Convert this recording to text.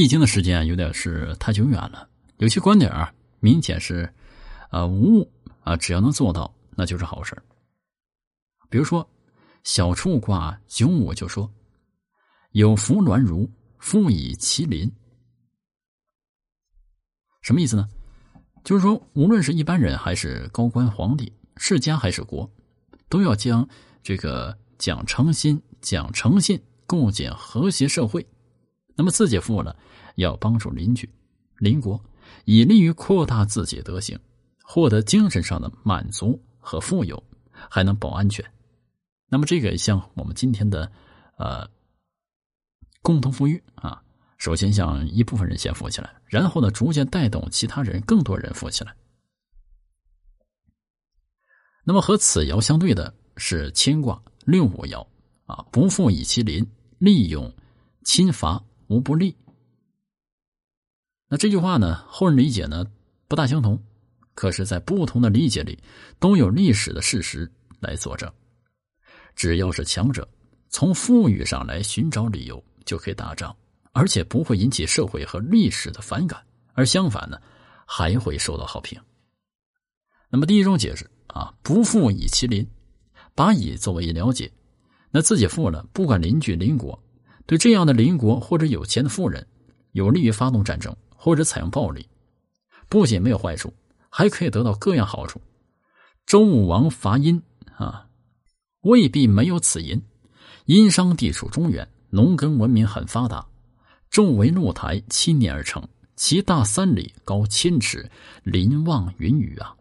易经的时间有点是太久远了，有些观点啊，明显是啊无误啊，只要能做到，那就是好事比如说小畜卦九五就说：“有福鸾如，富以麒麟。”什么意思呢？就是说，无论是一般人还是高官皇帝、世家还是国，都要将这个讲诚心、讲诚信，构建和谐社会。那么自己富了，要帮助邻居、邻国，以利于扩大自己德行，获得精神上的满足和富有，还能保安全。那么这个像我们今天的呃共同富裕啊。首先，向一部分人先富起来，然后呢，逐渐带动其他人，更多人富起来。那么和此爻相对的是乾卦六五爻啊，不富以其邻，利用侵伐无不利。那这句话呢，后人理解呢不大相同，可是，在不同的理解里，都有历史的事实来佐证。只要是强者，从富裕上来寻找理由，就可以打仗。而且不会引起社会和历史的反感，而相反呢，还会受到好评。那么第一种解释啊，不富以其邻，把以作为了解，那自己富了，不管邻居邻国，对这样的邻国或者有钱的富人，有利于发动战争或者采用暴力，不仅没有坏处，还可以得到各样好处。周武王伐殷啊，未必没有此因。殷商地处中原，农耕文明很发达。周围露台七年而成，其大三里，高千尺，林望云雨啊！